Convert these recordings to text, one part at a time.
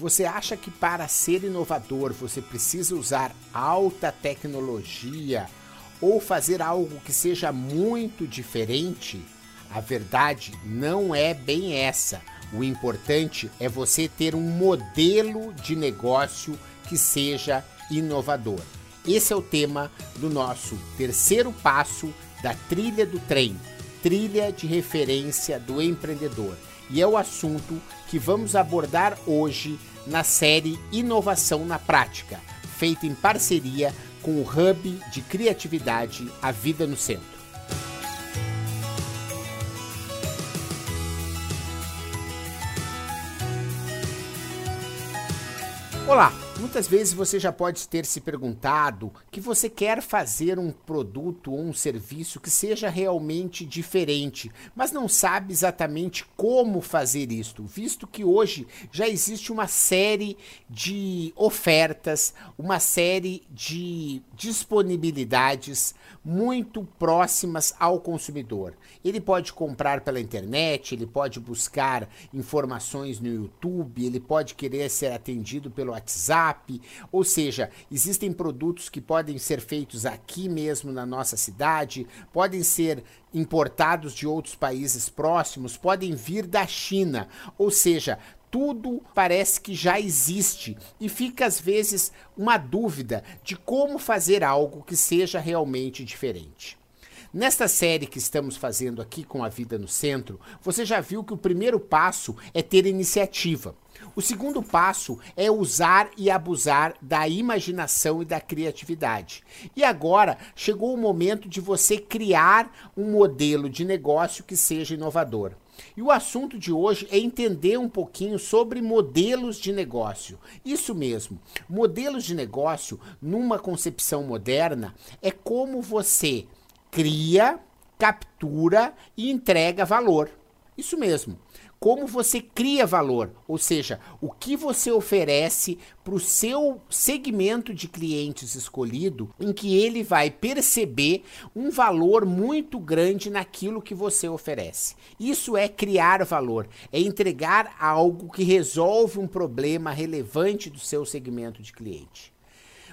Você acha que para ser inovador você precisa usar alta tecnologia ou fazer algo que seja muito diferente? A verdade não é bem essa. O importante é você ter um modelo de negócio que seja inovador. Esse é o tema do nosso terceiro passo da trilha do trem, trilha de referência do empreendedor. E é o assunto que vamos abordar hoje na série Inovação na Prática, feita em parceria com o Hub de Criatividade A Vida no Centro. Olá, Muitas vezes você já pode ter se perguntado que você quer fazer um produto ou um serviço que seja realmente diferente, mas não sabe exatamente como fazer isto, visto que hoje já existe uma série de ofertas, uma série de disponibilidades muito próximas ao consumidor. Ele pode comprar pela internet, ele pode buscar informações no YouTube, ele pode querer ser atendido pelo WhatsApp Ou seja, existem produtos que podem ser feitos aqui mesmo na nossa cidade, podem ser importados de outros países próximos, podem vir da China, ou seja, tudo parece que já existe e fica às vezes uma dúvida de como fazer algo que seja realmente diferente. Nesta série que estamos fazendo aqui com a Vida no Centro, você já viu que o primeiro passo é ter iniciativa. O segundo passo é usar e abusar da imaginação e da criatividade. E agora chegou o momento de você criar um modelo de negócio que seja inovador. E o assunto de hoje é entender um pouquinho sobre modelos de negócio. Isso mesmo, modelos de negócio, numa concepção moderna, é como você cria, captura e entrega valor. Isso mesmo como você cria valor, ou seja, o que você oferece para o seu segmento de clientes escolhido, em que ele vai perceber um valor muito grande naquilo que você oferece. Isso é criar valor, é entregar algo que resolve um problema relevante do seu segmento de cliente.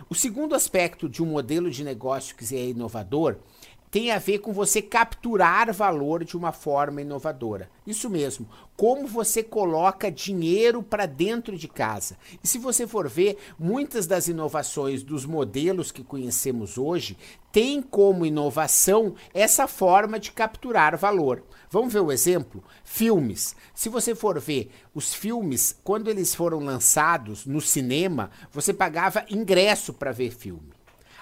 O segundo aspecto de um modelo de negócio que é inovador tem a ver com você capturar valor de uma forma inovadora. Isso mesmo, como você coloca dinheiro para dentro de casa. E se você for ver, muitas das inovações dos modelos que conhecemos hoje têm como inovação essa forma de capturar valor. Vamos ver o exemplo? Filmes. Se você for ver os filmes, quando eles foram lançados no cinema, você pagava ingresso para ver filme.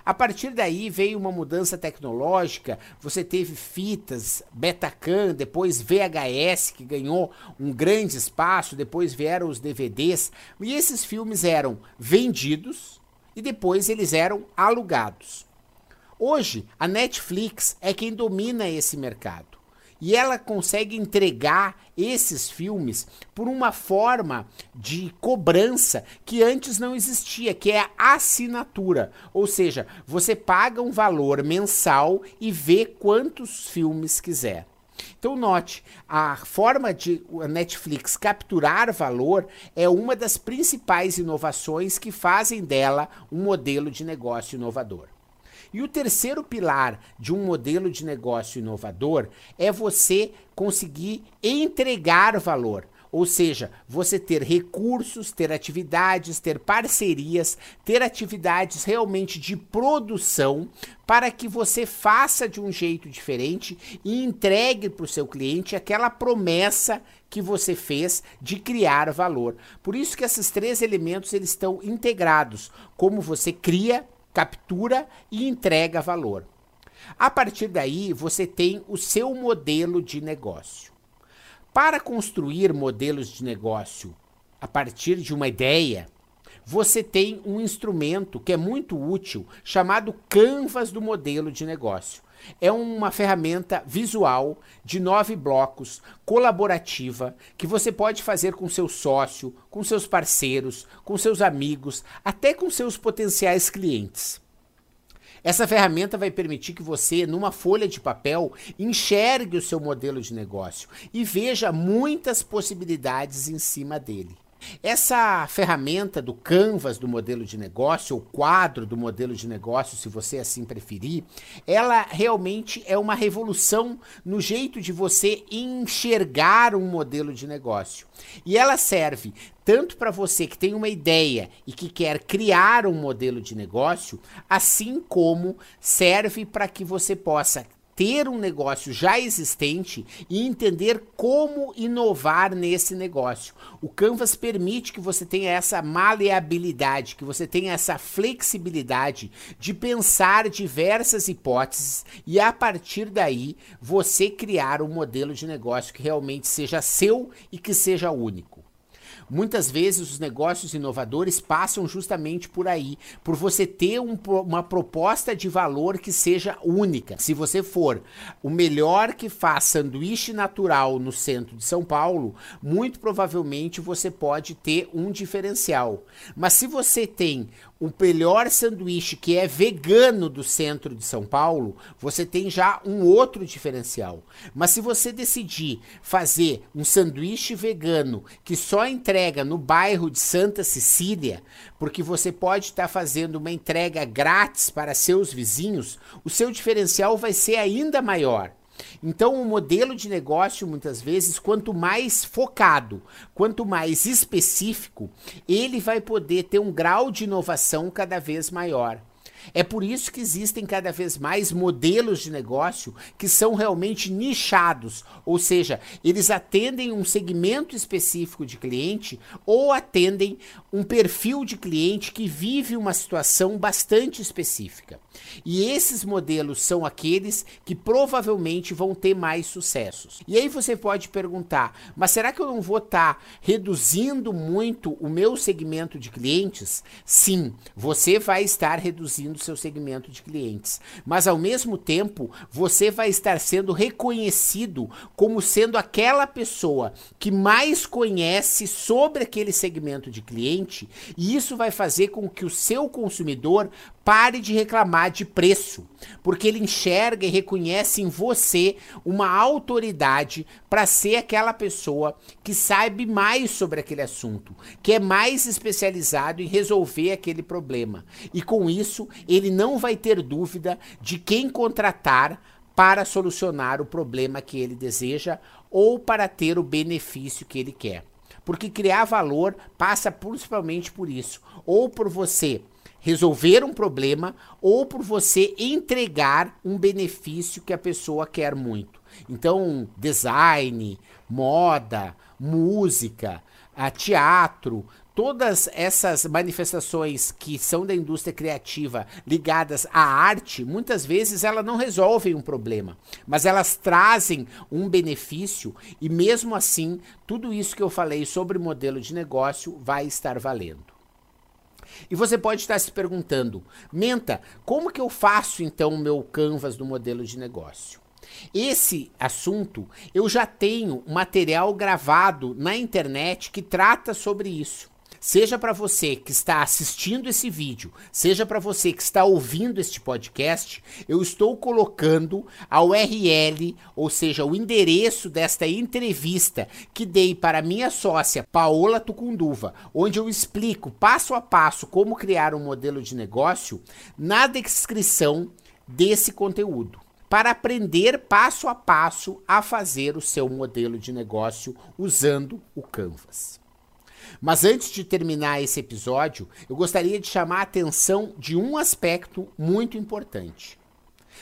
A partir daí veio uma mudança tecnológica, você teve fitas, Betacam, depois VHS, que ganhou um grande espaço, depois vieram os DVDs, e esses filmes eram vendidos e depois eles eram alugados. Hoje, a Netflix é quem domina esse mercado. E ela consegue entregar esses filmes por uma forma de cobrança que antes não existia, que é a assinatura. Ou seja, você paga um valor mensal e vê quantos filmes quiser. Então note, a forma de a Netflix capturar valor é uma das principais inovações que fazem dela um modelo de negócio inovador. E o terceiro pilar de um modelo de negócio inovador é você conseguir entregar valor. Ou seja, você ter recursos, ter atividades, ter parcerias, ter atividades realmente de produção para que você faça de um jeito diferente e entregue para o seu cliente aquela promessa que você fez de criar valor. Por isso que esses três elementos eles estão integrados, como você cria, captura e entrega valor. A partir daí, você tem o seu modelo de negócio. Para construir modelos de negócio a partir de uma ideia, você tem um instrumento que é muito útil chamado Canvas do modelo de negócio. É uma ferramenta visual de nove blocos, colaborativa, que você pode fazer com seu sócio, com seus parceiros, com seus amigos, até com seus potenciais clientes. Essa ferramenta vai permitir que você, numa folha de papel, enxergue o seu modelo de negócio e veja muitas possibilidades em cima dele. Essa ferramenta do Canvas do modelo de negócio, ou quadro do modelo de negócio, se você assim preferir, ela realmente é uma revolução no jeito de você enxergar um modelo de negócio. E ela serve tanto para você que tem uma ideia e que quer criar um modelo de negócio, assim como serve para que você possa ter um negócio já existente e entender como inovar nesse negócio. O Canvas permite que você tenha essa maleabilidade, que você tenha essa flexibilidade de pensar diversas hipóteses e a partir daí você criar um modelo de negócio que realmente seja seu e que seja único. Muitas vezes os negócios inovadores passam justamente por aí, por você ter um, uma proposta de valor que seja única. Se você for o melhor que faz sanduíche natural no centro de São Paulo, muito provavelmente você pode ter um diferencial. Mas se você tem o melhor sanduíche que é vegano do centro de São Paulo, você tem já um outro diferencial. Mas se você decidir fazer um sanduíche vegano que só entrega no bairro de Santa Cecília, porque você pode estar tá fazendo uma entrega grátis para seus vizinhos, o seu diferencial vai ser ainda maior. Então, o modelo de negócio, muitas vezes, quanto mais focado, quanto mais específico, ele vai poder ter um grau de inovação cada vez maior. É por isso que existem cada vez mais modelos de negócio que são realmente nichados, ou seja, eles atendem um segmento específico de cliente ou atendem um perfil de cliente que vive uma situação bastante específica. E esses modelos são aqueles que provavelmente vão ter mais sucessos. E aí você pode perguntar: mas será que eu não vou estar tá reduzindo muito o meu segmento de clientes? Sim, você vai estar reduzindo do seu segmento de clientes. Mas ao mesmo tempo, você vai estar sendo reconhecido como sendo aquela pessoa que mais conhece sobre aquele segmento de cliente, e isso vai fazer com que o seu consumidor pare de reclamar de preço, porque ele enxerga e reconhece em você uma autoridade para ser aquela pessoa que sabe mais sobre aquele assunto, que é mais especializado em resolver aquele problema. E com isso, ele não vai ter dúvida de quem contratar para solucionar o problema que ele deseja ou para ter o benefício que ele quer. Porque criar valor passa principalmente por isso, ou por você resolver um problema ou por você entregar um benefício que a pessoa quer muito. Então, design, moda, música, teatro, todas essas manifestações que são da indústria criativa ligadas à arte, muitas vezes elas não resolvem um problema, mas elas trazem um benefício e mesmo assim, tudo isso que eu falei sobre modelo de negócio vai estar valendo. E você pode estar se perguntando, Menta, como que eu faço então o meu canvas do modelo de negócio? Esse assunto eu já tenho material gravado na internet que trata sobre isso. Seja para você que está assistindo esse vídeo, seja para você que está ouvindo este podcast, eu estou colocando a URL, ou seja, o endereço desta entrevista que dei para minha sócia Paola Tucunduva, onde eu explico passo a passo como criar um modelo de negócio na descrição desse conteúdo para aprender passo a passo a fazer o seu modelo de negócio usando o Canvas. Mas antes de terminar esse episódio, eu gostaria de chamar a atenção de um aspecto muito importante.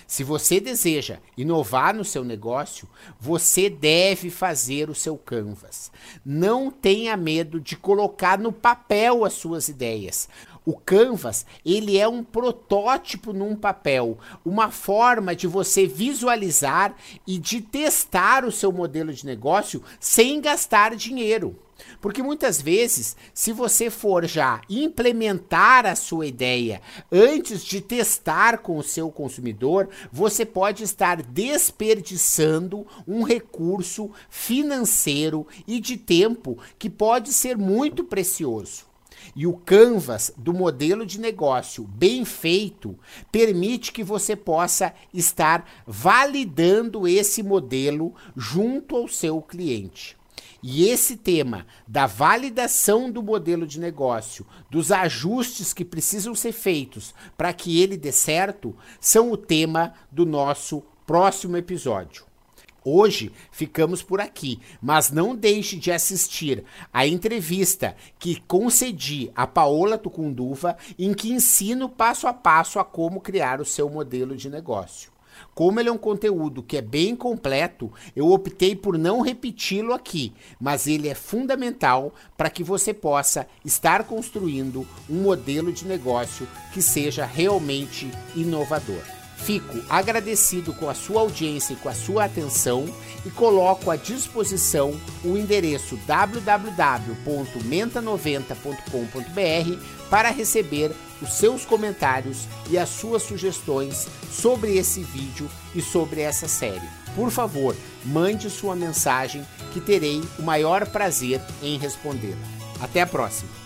Se você deseja inovar no seu negócio, você deve fazer o seu canvas. Não tenha medo de colocar no papel as suas ideias. O Canvas, ele é um protótipo num papel, uma forma de você visualizar e de testar o seu modelo de negócio sem gastar dinheiro. Porque muitas vezes, se você for já implementar a sua ideia antes de testar com o seu consumidor, você pode estar desperdiçando um recurso financeiro e de tempo que pode ser muito precioso. E o canvas do modelo de negócio bem feito permite que você possa estar validando esse modelo junto ao seu cliente. E esse tema da validação do modelo de negócio, dos ajustes que precisam ser feitos para que ele dê certo, são o tema do nosso próximo episódio. Hoje ficamos por aqui, mas não deixe de assistir a entrevista que concedi a Paola Tucunduva, em que ensino passo a passo a como criar o seu modelo de negócio. Como ele é um conteúdo que é bem completo, eu optei por não repeti-lo aqui, mas ele é fundamental para que você possa estar construindo um modelo de negócio que seja realmente inovador. Fico agradecido com a sua audiência e com a sua atenção e coloco à disposição o endereço www.menta90.com.br para receber os seus comentários e as suas sugestões sobre esse vídeo e sobre essa série. Por favor, mande sua mensagem que terei o maior prazer em respondê-la. Até a próxima!